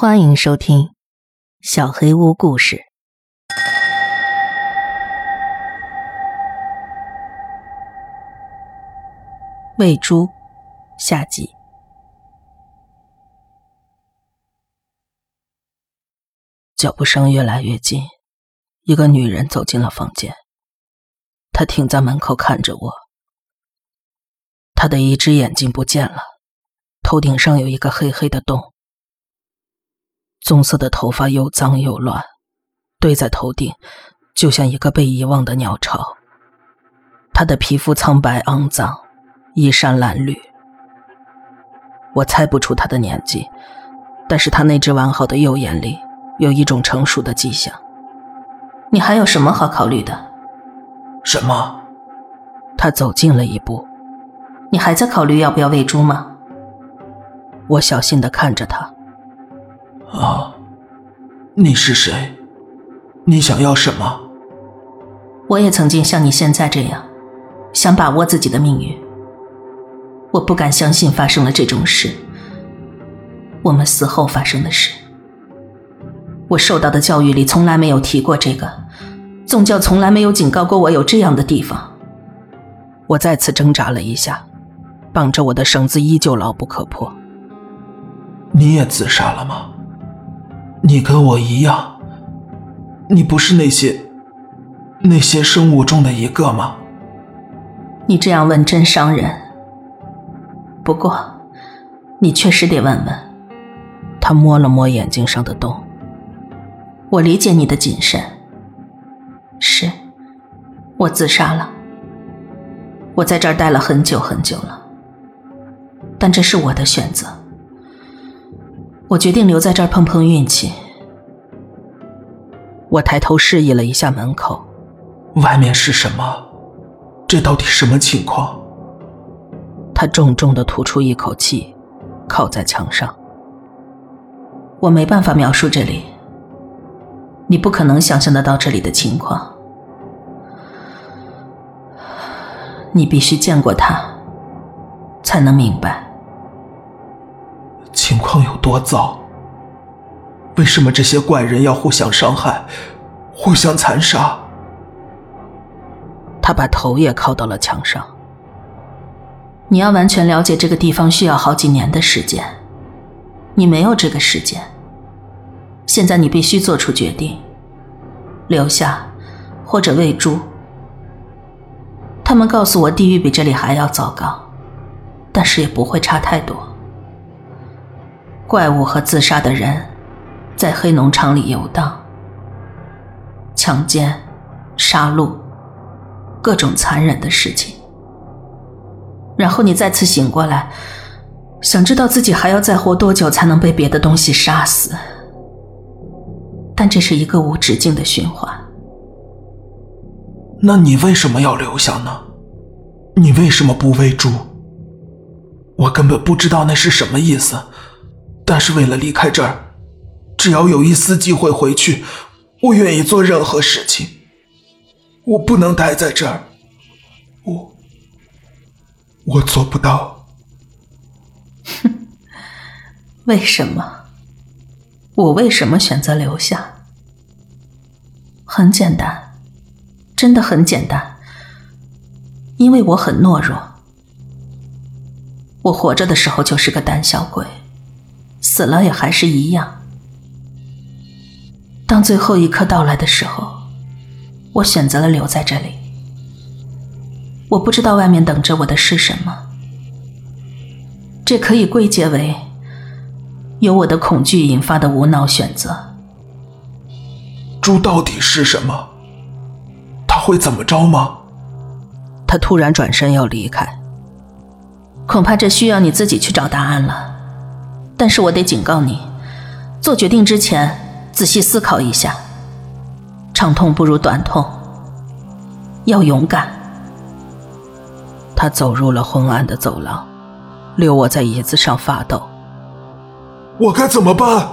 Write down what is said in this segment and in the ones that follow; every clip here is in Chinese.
欢迎收听《小黑屋故事》。喂猪，下集。脚步声越来越近，一个女人走进了房间。她停在门口看着我，她的一只眼睛不见了，头顶上有一个黑黑的洞。棕色的头发又脏又乱，堆在头顶，就像一个被遗忘的鸟巢。他的皮肤苍白肮脏，衣衫褴褛。我猜不出他的年纪，但是他那只完好的右眼里有一种成熟的迹象。你还有什么好考虑的？什么？他走近了一步。你还在考虑要不要喂猪吗？我小心的看着他。啊，你是谁？你想要什么？我也曾经像你现在这样，想把握自己的命运。我不敢相信发生了这种事，我们死后发生的事。我受到的教育里从来没有提过这个，宗教从来没有警告过我有这样的地方。我再次挣扎了一下，绑着我的绳子依旧牢不可破。你也自杀了吗？你跟我一样，你不是那些那些生物中的一个吗？你这样问真伤人。不过，你确实得问问。他摸了摸眼睛上的洞。我理解你的谨慎。是，我自杀了。我在这儿待了很久很久了，但这是我的选择。我决定留在这儿碰碰运气。我抬头示意了一下门口，外面是什么？这到底什么情况？他重重的吐出一口气，靠在墙上。我没办法描述这里，你不可能想象得到这里的情况。你必须见过他，才能明白。情况有多糟？为什么这些怪人要互相伤害、互相残杀？他把头也靠到了墙上。你要完全了解这个地方，需要好几年的时间。你没有这个时间。现在你必须做出决定：留下，或者喂猪。他们告诉我，地狱比这里还要糟糕，但是也不会差太多。怪物和自杀的人，在黑农场里游荡，强奸、杀戮，各种残忍的事情。然后你再次醒过来，想知道自己还要再活多久才能被别的东西杀死。但这是一个无止境的循环。那你为什么要留下呢？你为什么不喂猪？我根本不知道那是什么意思。但是为了离开这儿，只要有一丝机会回去，我愿意做任何事情。我不能待在这儿，我我做不到。哼，为什么？我为什么选择留下？很简单，真的很简单。因为我很懦弱，我活着的时候就是个胆小鬼。死了也还是一样。当最后一刻到来的时候，我选择了留在这里。我不知道外面等着我的是什么，这可以归结为由我的恐惧引发的无脑选择。猪到底是什么？他会怎么着吗？他突然转身要离开，恐怕这需要你自己去找答案了。但是我得警告你，做决定之前仔细思考一下。长痛不如短痛，要勇敢。他走入了昏暗的走廊，留我在椅子上发抖。我该怎么办？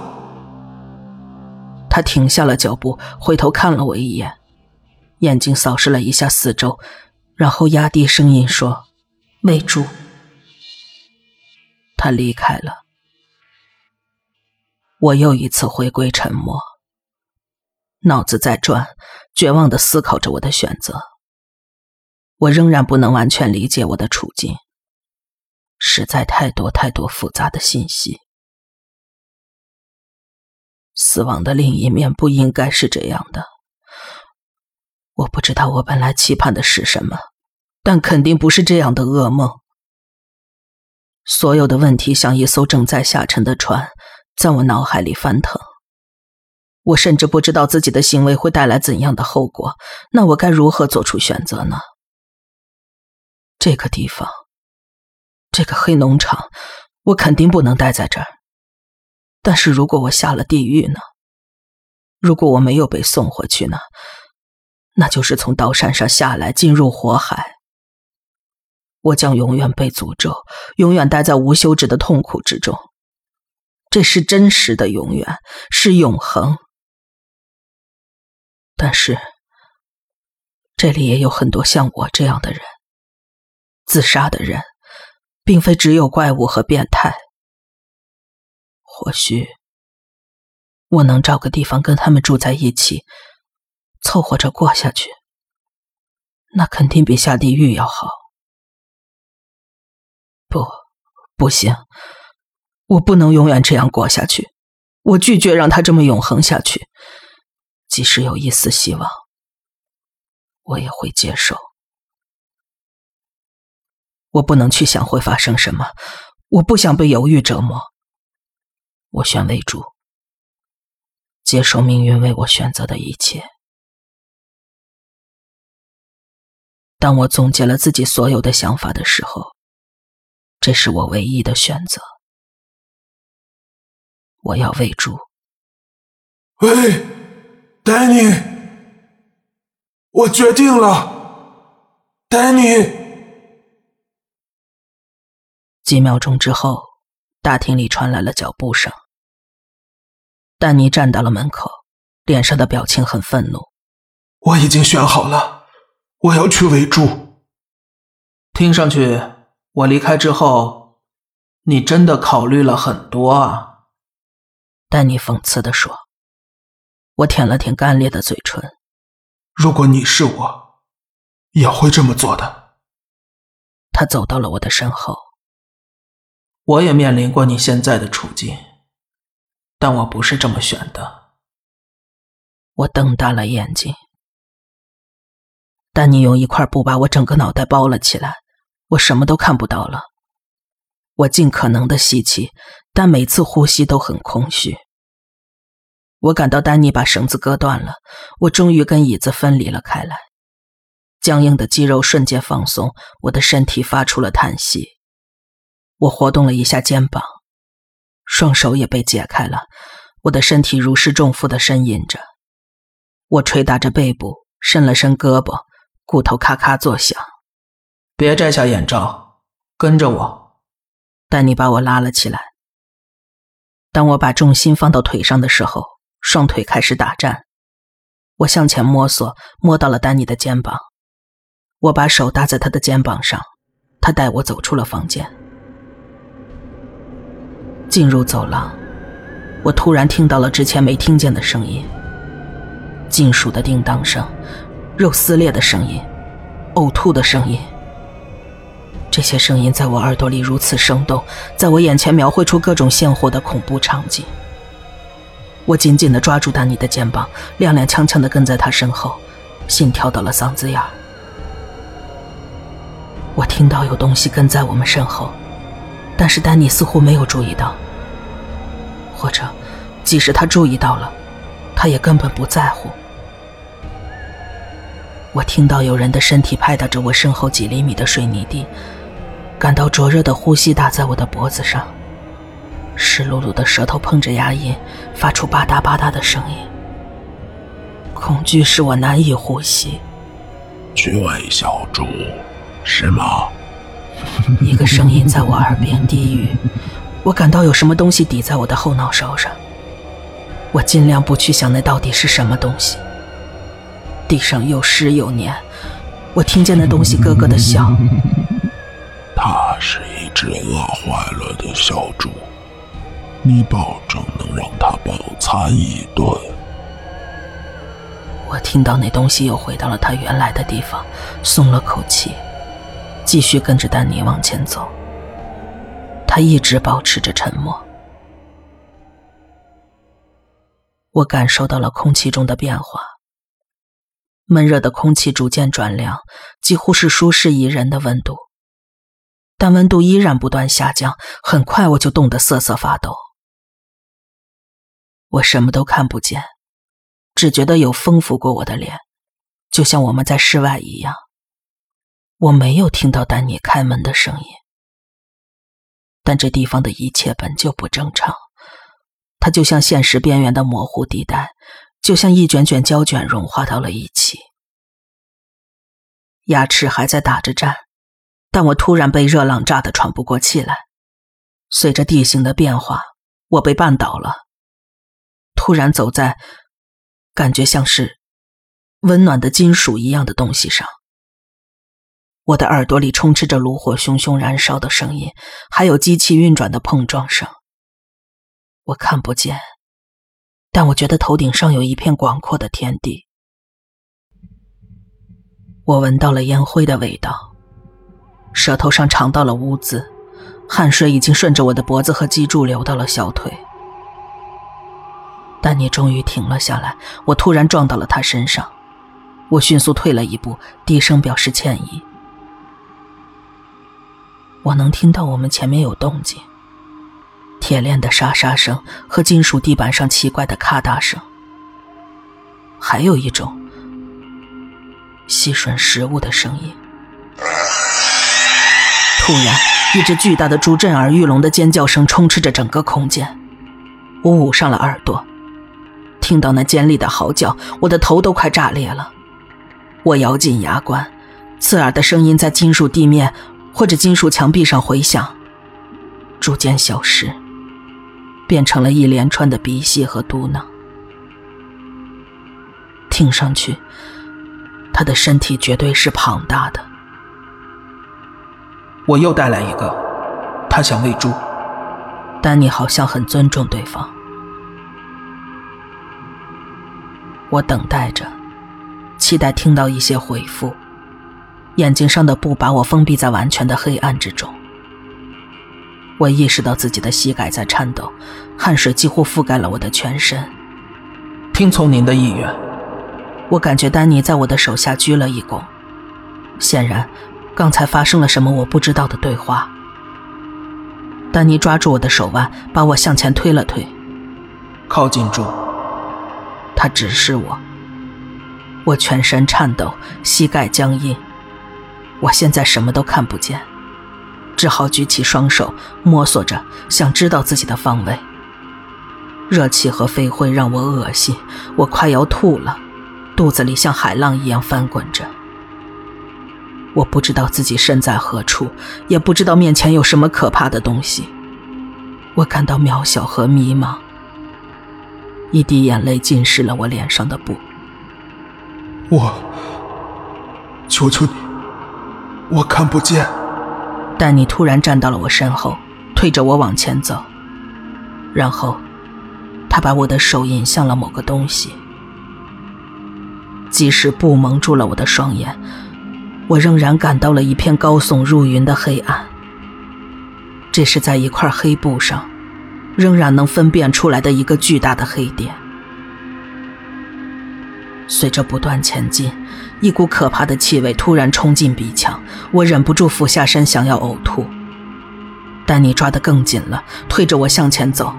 他停下了脚步，回头看了我一眼，眼睛扫视了一下四周，然后压低声音说：“喂猪。”他离开了。我又一次回归沉默，脑子在转，绝望的思考着我的选择。我仍然不能完全理解我的处境，实在太多太多复杂的信息。死亡的另一面不应该是这样的。我不知道我本来期盼的是什么，但肯定不是这样的噩梦。所有的问题像一艘正在下沉的船。在我脑海里翻腾，我甚至不知道自己的行为会带来怎样的后果。那我该如何做出选择呢？这个地方，这个黑农场，我肯定不能待在这儿。但是如果我下了地狱呢？如果我没有被送回去呢？那就是从刀山上下来，进入火海。我将永远被诅咒，永远待在无休止的痛苦之中。这是真实的永远，是永恒。但是，这里也有很多像我这样的人，自杀的人，并非只有怪物和变态。或许，我能找个地方跟他们住在一起，凑合着过下去。那肯定比下地狱要好。不，不行。我不能永远这样过下去，我拒绝让他这么永恒下去。即使有一丝希望，我也会接受。我不能去想会发生什么，我不想被犹豫折磨。我选为主，接受命运为我选择的一切。当我总结了自己所有的想法的时候，这是我唯一的选择。我要喂猪。喂，丹尼，我决定了，丹尼。几秒钟之后，大厅里传来了脚步声。丹尼站到了门口，脸上的表情很愤怒。我已经选好了，我要去喂猪。听上去，我离开之后，你真的考虑了很多啊。丹尼讽刺地说：“我舔了舔干裂的嘴唇。如果你是我，也会这么做的。”他走到了我的身后。我也面临过你现在的处境，但我不是这么选的。我瞪大了眼睛。丹尼用一块布把我整个脑袋包了起来，我什么都看不到了。我尽可能的吸气，但每次呼吸都很空虚。我感到丹尼把绳子割断了，我终于跟椅子分离了开来。僵硬的肌肉瞬间放松，我的身体发出了叹息。我活动了一下肩膀，双手也被解开了。我的身体如释重负的呻吟着。我捶打着背部，伸了伸胳膊，骨头咔咔作响。别摘下眼罩，跟着我。丹尼把我拉了起来。当我把重心放到腿上的时候，双腿开始打颤。我向前摸索，摸到了丹尼的肩膀。我把手搭在他的肩膀上，他带我走出了房间。进入走廊，我突然听到了之前没听见的声音：金属的叮当声，肉撕裂的声音，呕吐的声音。这些声音在我耳朵里如此生动，在我眼前描绘出各种鲜活的恐怖场景。我紧紧地抓住丹尼的肩膀，踉踉跄跄地跟在他身后，心跳到了嗓子眼儿。我听到有东西跟在我们身后，但是丹尼似乎没有注意到，或者，即使他注意到了，他也根本不在乎。我听到有人的身体拍打着我身后几厘米的水泥地。感到灼热的呼吸打在我的脖子上，湿漉漉的舌头碰着牙龈，发出吧嗒吧嗒的声音。恐惧使我难以呼吸。去喂小猪，是吗？一个声音在我耳边低语。我感到有什么东西抵在我的后脑勺上。我尽量不去想那到底是什么东西。地上又湿又黏。我听见那东西咯咯的笑。只饿坏了的小猪，你保证能让它饱餐一顿。我听到那东西又回到了它原来的地方，松了口气，继续跟着丹尼往前走。他一直保持着沉默。我感受到了空气中的变化，闷热的空气逐渐转凉，几乎是舒适宜人的温度。但温度依然不断下降，很快我就冻得瑟瑟发抖。我什么都看不见，只觉得有风拂过我的脸，就像我们在室外一样。我没有听到丹尼开门的声音，但这地方的一切本就不正常。它就像现实边缘的模糊地带，就像一卷卷胶卷融化到了一起。牙齿还在打着颤。但我突然被热浪炸得喘不过气来，随着地形的变化，我被绊倒了，突然走在感觉像是温暖的金属一样的东西上。我的耳朵里充斥着炉火熊熊燃烧的声音，还有机器运转的碰撞声。我看不见，但我觉得头顶上有一片广阔的天地。我闻到了烟灰的味道。舌头上尝到了污渍，汗水已经顺着我的脖子和脊柱流到了小腿。但你终于停了下来，我突然撞到了他身上，我迅速退了一步，低声表示歉意。我能听到我们前面有动静，铁链的沙沙声和金属地板上奇怪的咔嗒声，还有一种吸吮食物的声音。突然，一只巨大的猪震耳欲聋的尖叫声充斥着整个空间。我捂上了耳朵，听到那尖利的嚎叫，我的头都快炸裂了。我咬紧牙关，刺耳的声音在金属地面或者金属墙壁上回响，逐渐消失，变成了一连串的鼻息和嘟囔。听上去，他的身体绝对是庞大的。我又带来一个，他想喂猪。丹尼好像很尊重对方。我等待着，期待听到一些回复。眼睛上的布把我封闭在完全的黑暗之中。我意识到自己的膝盖在颤抖，汗水几乎覆盖了我的全身。听从您的意愿。我感觉丹尼在我的手下鞠了一躬，显然。刚才发生了什么？我不知道的对话。丹尼抓住我的手腕，把我向前推了推。靠近住。他指示我。我全身颤抖，膝盖僵硬。我现在什么都看不见，只好举起双手，摸索着，想知道自己的方位。热气和飞灰让我恶心，我快要吐了，肚子里像海浪一样翻滚着。我不知道自己身在何处，也不知道面前有什么可怕的东西。我感到渺小和迷茫。一滴眼泪浸湿了我脸上的布。我，求求你，我看不见。但你突然站到了我身后，推着我往前走，然后，他把我的手引向了某个东西。即使布蒙住了我的双眼。我仍然感到了一片高耸入云的黑暗。这是在一块黑布上，仍然能分辨出来的一个巨大的黑点。随着不断前进，一股可怕的气味突然冲进鼻腔，我忍不住俯下身想要呕吐。丹尼抓得更紧了，推着我向前走。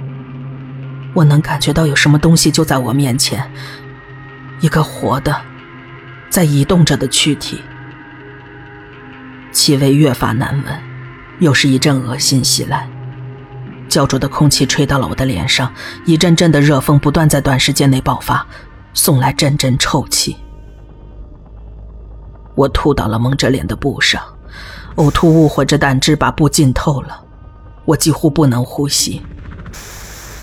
我能感觉到有什么东西就在我面前，一个活的，在移动着的躯体。气味越发难闻，又是一阵恶心袭来。焦灼的空气吹到了我的脸上，一阵阵的热风不断在短时间内爆发，送来阵阵臭气。我吐到了蒙着脸的布上，呕吐物或者胆汁把布浸透了，我几乎不能呼吸。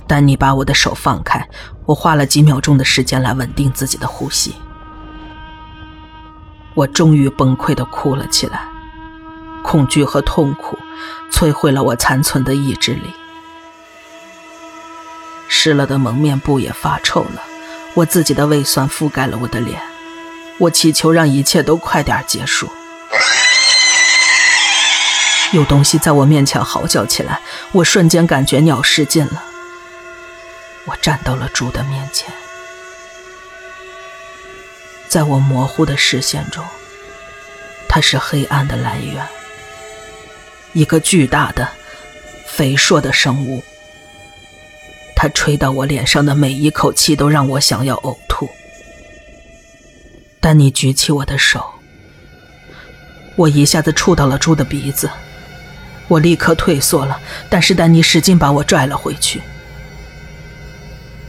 丹尼把我的手放开，我花了几秒钟的时间来稳定自己的呼吸。我终于崩溃的哭了起来。恐惧和痛苦摧毁了我残存的意志力。湿了的蒙面布也发臭了，我自己的胃酸覆盖了我的脸。我祈求让一切都快点结束。有东西在我面前嚎叫起来，我瞬间感觉尿失禁了。我站到了猪的面前，在我模糊的视线中，它是黑暗的来源，一个巨大的、肥硕的生物。它吹到我脸上的每一口气都让我想要呕吐。丹尼举起我的手，我一下子触到了猪的鼻子，我立刻退缩了，但是丹尼使劲把我拽了回去。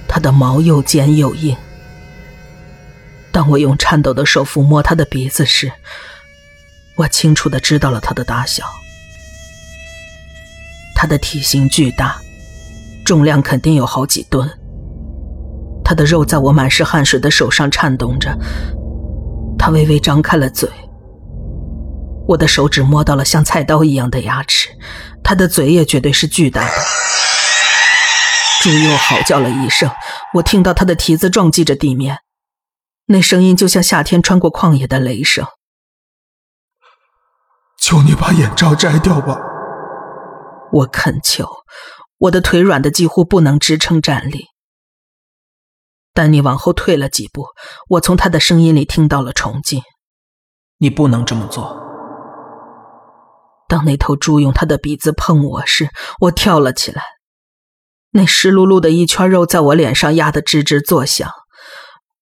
他的毛又尖又硬，当我用颤抖的手抚摸他的鼻子时，我清楚的知道了他的大小。他的体型巨大，重量肯定有好几吨。他的肉在我满是汗水的手上颤动着。他微微张开了嘴，我的手指摸到了像菜刀一样的牙齿，他的嘴也绝对是巨大的。猪又嚎叫了一声，我听到他的蹄子撞击着地面，那声音就像夏天穿过旷野的雷声。求你把眼罩摘掉吧！我恳求，我的腿软的几乎不能支撑站立。丹尼往后退了几步，我从他的声音里听到了崇敬。你不能这么做。当那头猪用它的鼻子碰我时，我跳了起来。那湿漉漉的一圈肉在我脸上压得吱吱作响，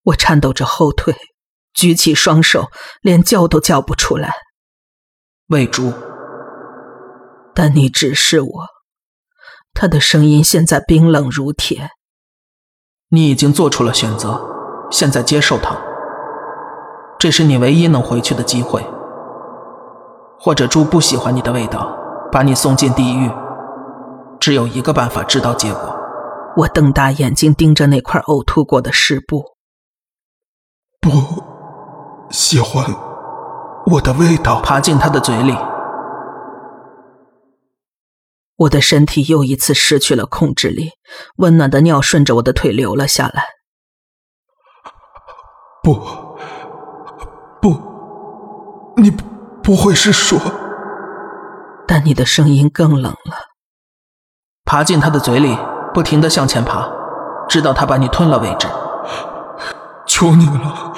我颤抖着后退，举起双手，连叫都叫不出来。喂猪。丹尼指示我，他的声音现在冰冷如铁。你已经做出了选择，现在接受他。这是你唯一能回去的机会。或者猪不喜欢你的味道，把你送进地狱。只有一个办法知道结果。我瞪大眼睛盯着那块呕吐过的湿布。不喜欢我的味道，爬进他的嘴里。我的身体又一次失去了控制力，温暖的尿顺着我的腿流了下来。不，不，你不不会是说？但你的声音更冷了。爬进他的嘴里，不停的向前爬，直到他把你吞了为止。求你了！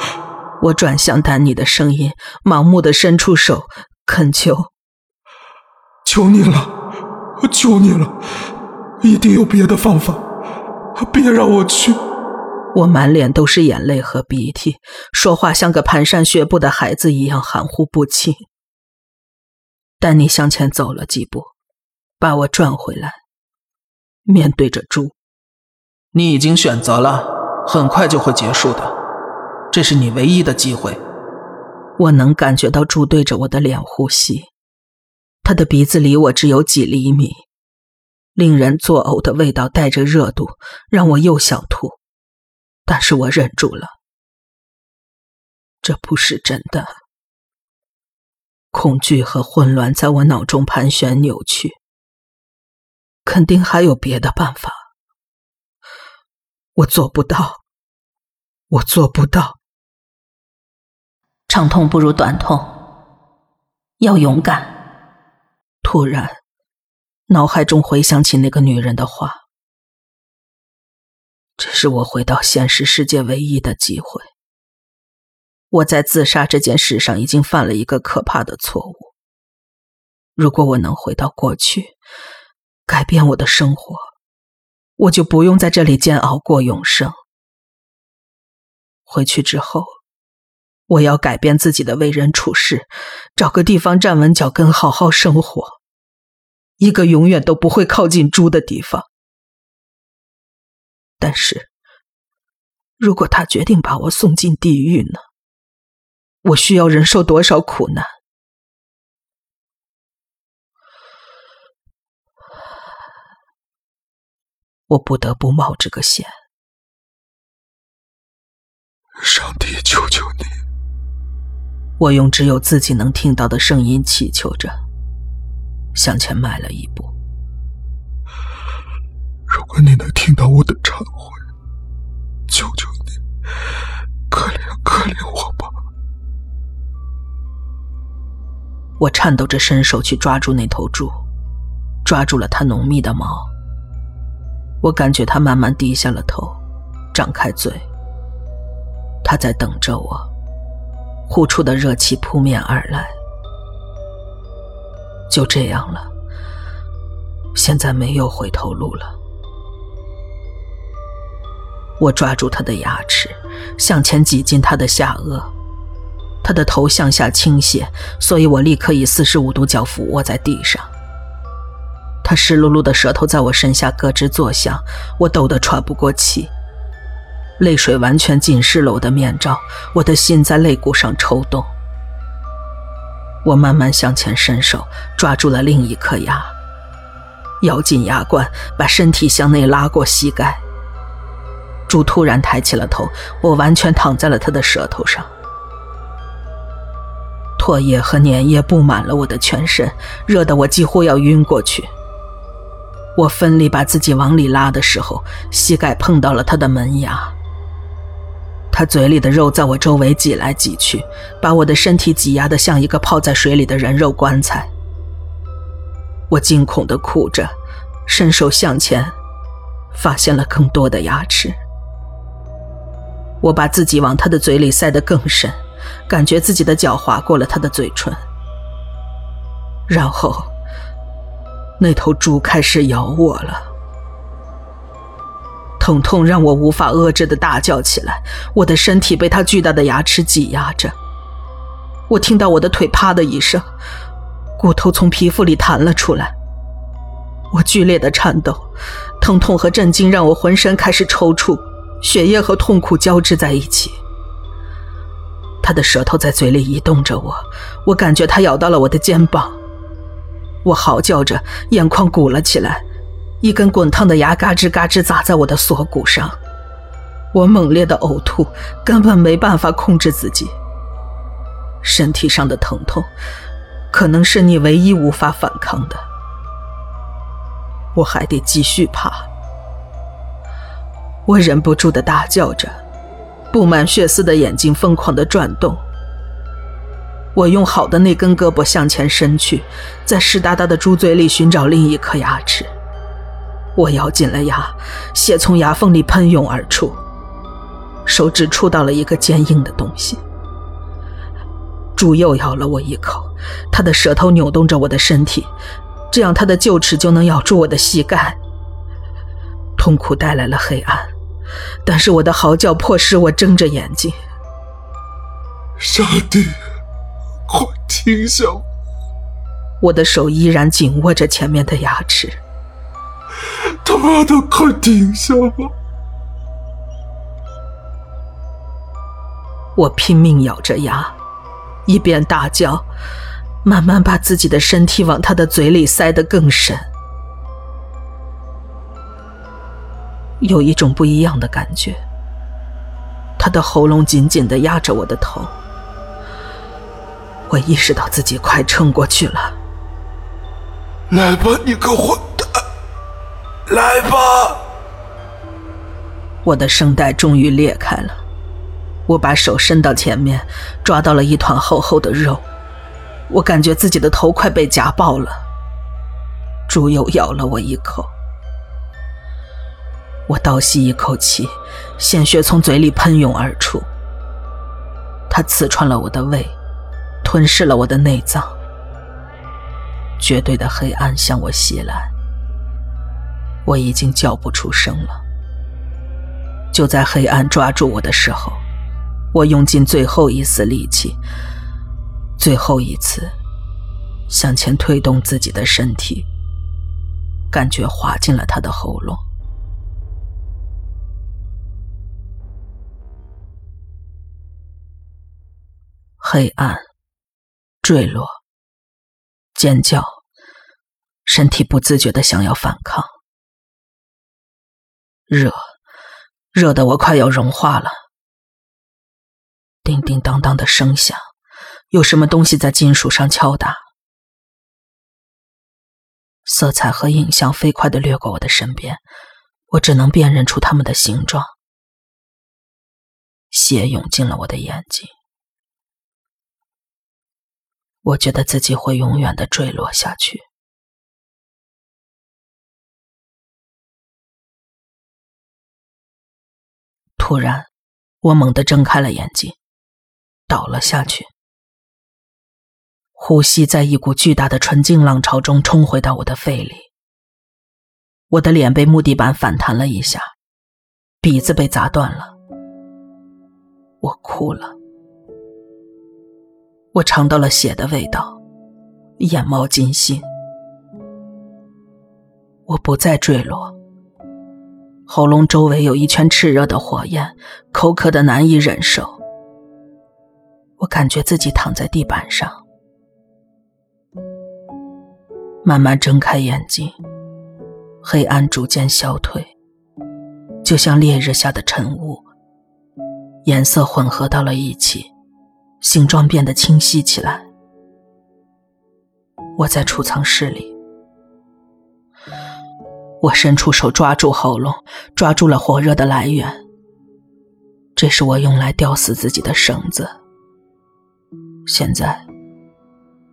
我转向丹尼的声音，盲目的伸出手，恳求。求你了！我求你了，一定有别的方法，别让我去！我满脸都是眼泪和鼻涕，说话像个蹒跚学步的孩子一样含糊不清。丹尼向前走了几步，把我转回来，面对着猪：“你已经选择了，很快就会结束的，这是你唯一的机会。”我能感觉到猪对着我的脸呼吸。他的鼻子离我只有几厘米，令人作呕的味道带着热度，让我又想吐，但是我忍住了。这不是真的，恐惧和混乱在我脑中盘旋扭曲。肯定还有别的办法，我做不到，我做不到。长痛不如短痛，要勇敢。突然，脑海中回想起那个女人的话：“这是我回到现实世界唯一的机会。我在自杀这件事上已经犯了一个可怕的错误。如果我能回到过去，改变我的生活，我就不用在这里煎熬过永生。回去之后。”我要改变自己的为人处事，找个地方站稳脚跟，好好生活，一个永远都不会靠近猪的地方。但是，如果他决定把我送进地狱呢？我需要忍受多少苦难？我不得不冒这个险。上帝，求求你！我用只有自己能听到的声音祈求着，向前迈了一步。如果你能听到我的忏悔，求求你，可怜可怜我吧！我颤抖着伸手去抓住那头猪，抓住了它浓密的毛。我感觉它慢慢低下了头，张开嘴。它在等着我，呼出的热气扑面而来。就这样了，现在没有回头路了。我抓住他的牙齿，向前挤进他的下颚，他的头向下倾斜，所以我立刻以四十五度角俯卧在地上。他湿漉漉的舌头在我身下咯吱作响，我抖得喘不过气，泪水完全浸湿了我的面罩，我的心在肋骨上抽动。我慢慢向前伸手，抓住了另一颗牙，咬紧牙关，把身体向内拉过膝盖。猪突然抬起了头，我完全躺在了他的舌头上。唾液和粘液布满了我的全身，热得我几乎要晕过去。我奋力把自己往里拉的时候，膝盖碰到了他的门牙。他嘴里的肉在我周围挤来挤去，把我的身体挤压得像一个泡在水里的人肉棺材。我惊恐地哭着，伸手向前，发现了更多的牙齿。我把自己往他的嘴里塞得更深，感觉自己的脚划过了他的嘴唇，然后那头猪开始咬我了。疼痛让我无法遏制的大叫起来，我的身体被他巨大的牙齿挤压着。我听到我的腿啪的一声，骨头从皮肤里弹了出来。我剧烈的颤抖，疼痛和震惊让我浑身开始抽搐。血液和痛苦交织在一起，他的舌头在嘴里移动着我，我感觉他咬到了我的肩膀，我嚎叫着，眼眶鼓了起来，一根滚烫的牙嘎吱嘎吱砸在我的锁骨上，我猛烈的呕吐，根本没办法控制自己。身体上的疼痛，可能是你唯一无法反抗的，我还得继续爬。我忍不住的大叫着，布满血丝的眼睛疯狂的转动。我用好的那根胳膊向前伸去，在湿哒哒的猪嘴里寻找另一颗牙齿。我咬紧了牙，血从牙缝里喷涌而出，手指触到了一个坚硬的东西。猪又咬了我一口，它的舌头扭动着我的身体，这样它的臼齿就能咬住我的膝盖。痛苦带来了黑暗。但是我的嚎叫迫使我睁着眼睛。上帝，快停下！我的手依然紧握着前面的牙齿。他妈的，快停下吧！我拼命咬着牙，一边大叫，慢慢把自己的身体往他的嘴里塞得更深。有一种不一样的感觉，他的喉咙紧紧的压着我的头，我意识到自己快撑过去了。来吧，你个混蛋！来吧！我的声带终于裂开了，我把手伸到前面，抓到了一团厚厚的肉，我感觉自己的头快被夹爆了。猪又咬了我一口。我倒吸一口气，鲜血从嘴里喷涌而出。它刺穿了我的胃，吞噬了我的内脏。绝对的黑暗向我袭来，我已经叫不出声了。就在黑暗抓住我的时候，我用尽最后一丝力气，最后一次向前推动自己的身体，感觉滑进了他的喉咙。黑暗，坠落，尖叫，身体不自觉的想要反抗。热，热的我快要融化了。叮叮当当的声响，有什么东西在金属上敲打。色彩和影像飞快的掠过我的身边，我只能辨认出他们的形状。血涌进了我的眼睛，我觉得自己会永远的坠落下去。突然，我猛地睁开了眼睛，倒了下去。呼吸在一股巨大的纯净浪潮中冲回到我的肺里，我的脸被木地板反弹了一下，鼻子被砸断了，我哭了，我尝到了血的味道，眼冒金星，我不再坠落，喉咙周围有一圈炽热的火焰，口渴的难以忍受，我感觉自己躺在地板上。慢慢睁开眼睛，黑暗逐渐消退，就像烈日下的晨雾，颜色混合到了一起，形状变得清晰起来。我在储藏室里，我伸出手抓住喉咙，抓住了火热的来源。这是我用来吊死自己的绳子，现在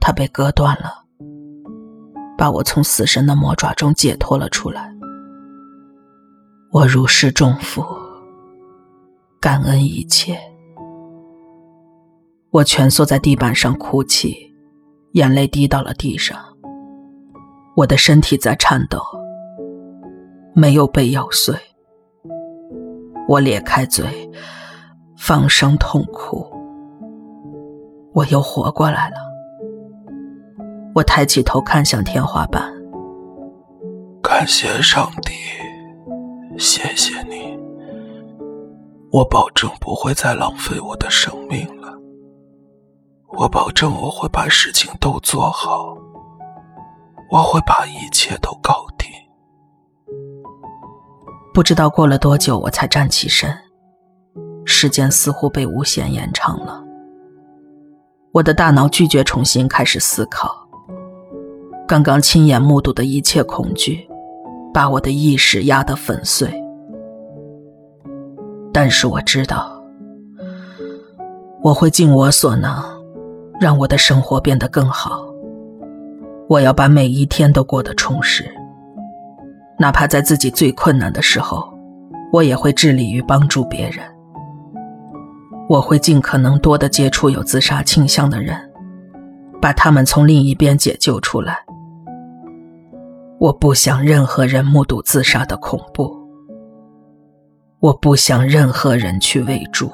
它被割断了。把我从死神的魔爪中解脱了出来，我如释重负，感恩一切。我蜷缩在地板上哭泣，眼泪滴到了地上。我的身体在颤抖，没有被咬碎。我咧开嘴，放声痛哭。我又活过来了。我抬起头看向天花板，感谢上帝，谢谢你。我保证不会再浪费我的生命了。我保证我会把事情都做好，我会把一切都搞定。不知道过了多久，我才站起身，时间似乎被无限延长了。我的大脑拒绝重新开始思考。刚刚亲眼目睹的一切恐惧，把我的意识压得粉碎。但是我知道，我会尽我所能，让我的生活变得更好。我要把每一天都过得充实，哪怕在自己最困难的时候，我也会致力于帮助别人。我会尽可能多的接触有自杀倾向的人，把他们从另一边解救出来。我不想任何人目睹自杀的恐怖，我不想任何人去喂猪。